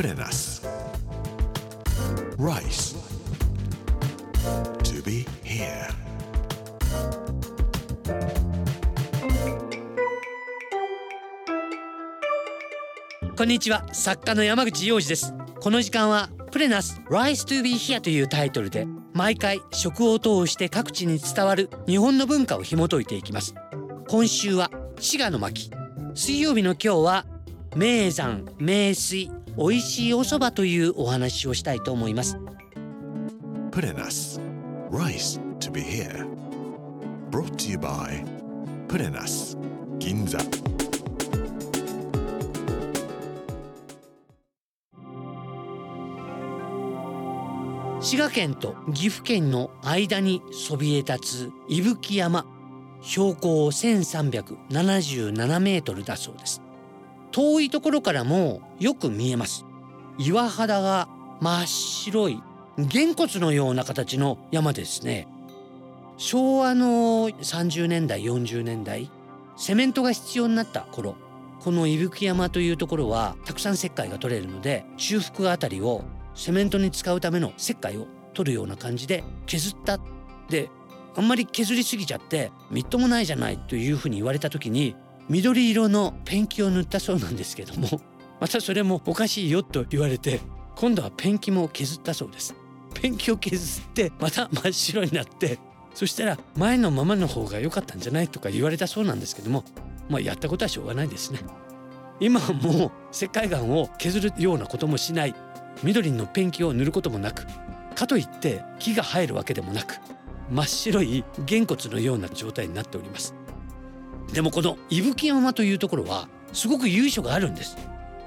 プレナス Rice To be here. こんにちは。作家の山口洋二です。この時間はプレナス Rise to be here というタイトルで毎回食を通して各地に伝わる日本の文化を紐解いていきます。今週は滋賀の巻。水曜日の今日は名山名水美味しいお蕎麦というお話をしたいと思います。プレナス Rice to be here. Brought to you by プレナス銀座滋賀県と岐阜県の間にそびえ立つ伊吹山。標高1377メートルだそうです遠いところからもよく見えます。岩肌が真っ白いげんこつのような形の山ですね。昭和の30年代40年代セメントが必要になった頃この伊吹山というところはたくさん石灰が取れるので中腹あたりをセメントに使うための石灰を取るような感じで削った。であんまり削りすぎちゃってみっともないじゃないというふうに言われた時に緑色のペンキを塗ったそうなんですけども またそれもおかしいよと言われて今度はペンキも削ったそうです。ペンキを削ってまた真っ白になってそしたら前のままの方が良かったんじゃないとか言われたそうなんですけどもまあやったことはしょうがないですね。今はもう石灰岩を削るようなこともしない。緑のペンキを塗ることもなくかといって木が生えるわけでもなく真っ白いげんこつのような状態になっております。でもこの伊吹山というところはすごく由緒があるんです。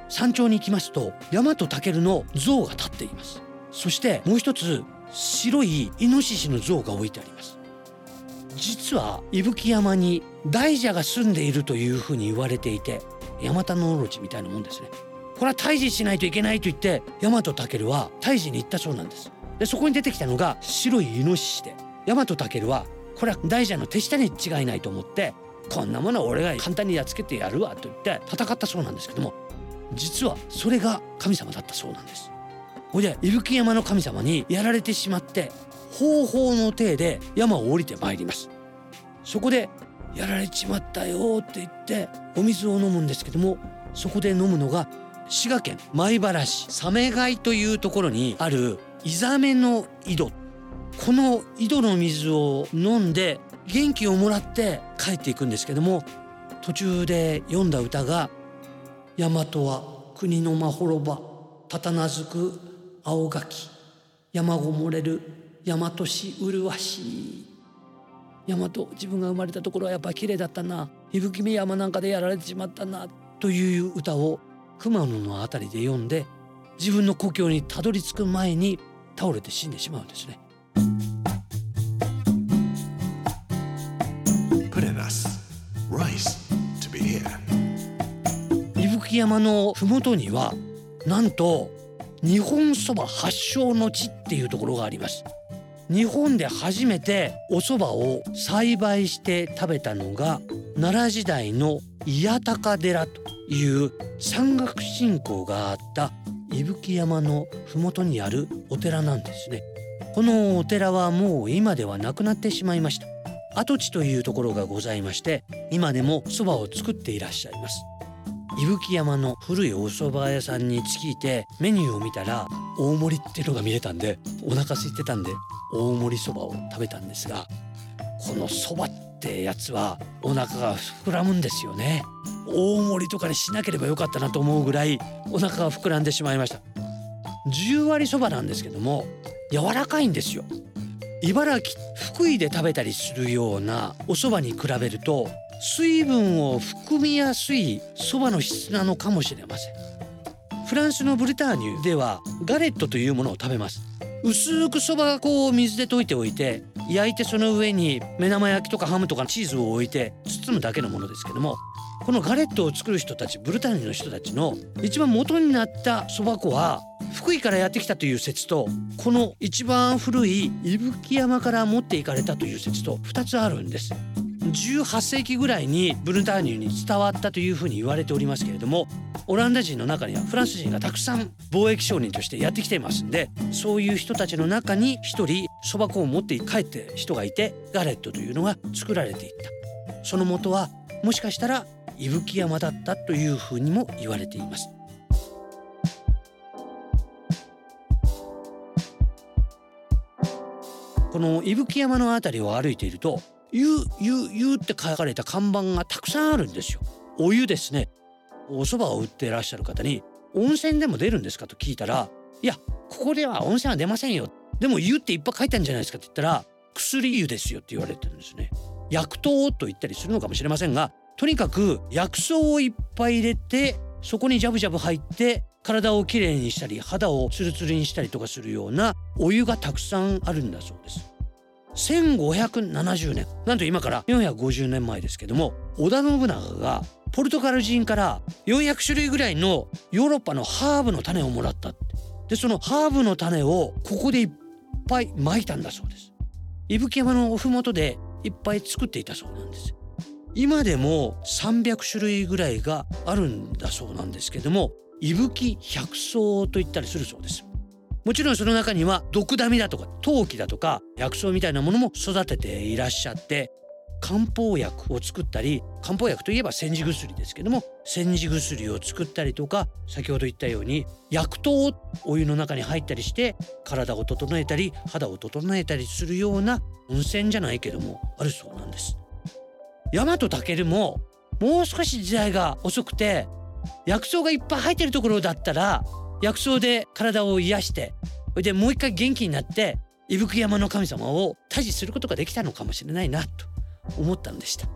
山頂に行きますと大和武の像が立っています。そしてもう一つ白いイノシシの像が置いてあります。実は伊吹山に大蛇が住んでいるというふうに言われていてヤマタノオロチみたいなもんですね。これは退治しないといけないと言って大和武は退治に行ったそうなんです。でそこに出てきたのが白いイノシシで大和武はこれは大蛇の手下に違いないと思ってこんなものは俺が簡単にやっつけてやるわと言って戦ったそうなんですけども実はそれが神様だったそうなんです。ほいで伊吹山の神様にやられてしまって方法の体で山を降りてまいります。そこでやられちまったよって言ってお水を飲むんですけどもそこで飲むのが滋賀県米原市鮫貝というところにあるイザメの井戸。この井戸の水を飲んで元気をもらって帰っていくんですけども途中で読んだ歌が「大和は国のまほろばたたなずく青垣山ごもれる大和市麗し。い」大和自分が生まれたところはやっぱ綺麗だったな。伊吹見山なんかでやられてしまったな。という歌を熊野のあたりで読んで自分の故郷にたどり着く前に倒れて死んでしまうんですね。伊吹山の麓にはなんと日本そば発祥の地っていうところがあります。日本で初めてお蕎麦を栽培して食べたのが奈良時代の八高寺という山岳信仰があった伊吹山の麓にあるお寺なんですね。このお寺はもう今ではなくなってしまいました。跡地というところがございまして今でも蕎麦を作っていらっしゃいます。伊吹山の古いお蕎麦屋さんに着いてメニューを見たら大盛りっていうのが見えたんでお腹空いてたんで大盛り蕎麦を食べたんですがこの蕎麦ってやつはお腹が膨らむんですよね。大盛りとかにしなければよかったなと思うぐらいお腹が膨らんでしまいました。10割蕎麦なんですけども柔らかいんですよ。茨城福井で食べたりするようなお蕎麦に比べると水分を含みやすい蕎麦の質なのかもしれません。フランスのブルターニュではガレットというものを食べます。薄くそば粉を水で溶いておいて焼いてその上に目玉焼きとかハムとかチーズを置いて包むだけのものですけどもこのガレットを作る人たちブルターニュの人たちの一番元になったそば粉は福井からやってきたという説とこの一番古い伊吹山から持っていかれたという説と2つあるんです。18世紀ぐらいにブルターニュに伝わったというふうに言われておりますけれどもオランダ人の中にはフランス人がたくさん貿易商人としてやってきています。んでそういう人たちの中に一人そば粉を持って帰って人がいてガレットというのが作られていった。その元はもしかしたら伊吹山だったというふうにも言われています。この伊吹山の辺りを歩いていると「湯湯湯」って書かれた看板がたくさんあるんですよ。お湯ですねお蕎麦を売ってらっしゃる方に「温泉でも出るんですか?」と聞いたら「いやここでは温泉は出ませんよ」でも湯っていっぱい書いてあるんじゃないですかって言ったら「薬湯ですよ」って言われてるんですね。薬湯と言ったりするのかもしれませんがとにかく薬草をいっぱい入れてそこにジャブジャブ入って体をきれいにしたり肌をツルツルにしたりとかするようなお湯がたくさんあるんだそうです1570年。なんと今から450年前ですけども織田信長がポルトガル人から400種類ぐらいのヨーロッパのハーブの種をもらったでそのハーブの種をここでいっぱいまいたんだそうです。伊吹山の麓でいっぱい作っていたそうなんです。今でも300種類ぐらいがあるんだそうなんですけども伊吹百草と言ったりするそうです。もちろんその中には毒ダミだとか陶器だとか薬草みたいなものも育てていらっしゃって漢方薬を作ったり漢方薬といえば煎じ薬ですけども煎じ薬を作ったりとか先ほど言ったように薬湯をお湯の中に入ったりして体を整えたり肌を整えたりするような温泉じゃないけどもあるそうなんです。大和武ももう少し時代が遅くて薬草がいっぱい入ってるところだったら薬草で体を癒してそれでもう一回元気になって伊吹山の神様を退治することができたのかもしれないなと思ったんでした。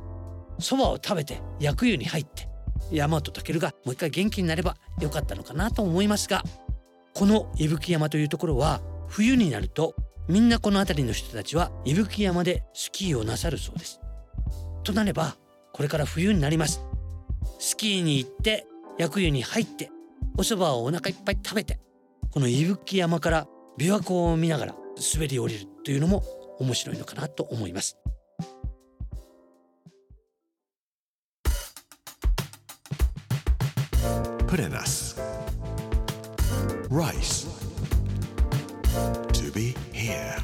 蕎麦を食べて薬湯に入って大和武がもう一回元気になればよかったのかなと思いますがこの伊吹山というところは冬になるとみんなこの辺りの人たちは伊吹山でスキーをなさるそうです。となればこれから冬になります。スキーに行って薬湯に入ってお蕎麦をお腹いっぱい食べてこの伊吹山から琵琶湖を見ながら滑り降りるというのも面白いのかなと思います。プレナス Rice. To be here.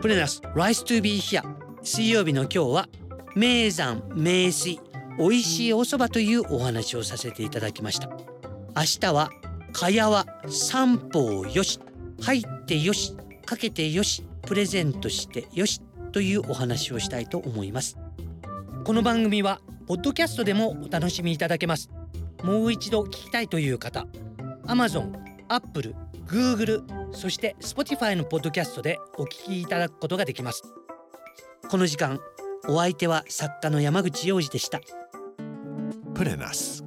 プレナス Rice to be here. 水曜日の今日は名山名水美味しいお蕎麦というお話をさせていただきました。明日はかやは三方よし入ってよしかけてよしプレゼントしてよしというお話をしたいと思います。この番組はポッドキャストでもお楽しみいただけます。もう一度聞きたいという方 Amazon、Apple、Google そして Spotify のポッドキャストでお聞きいただくことができます。この時間お相手は作家の山口洋二でした。Put in us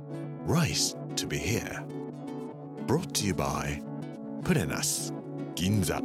Rice to be here Brought to you by Put in us 銀座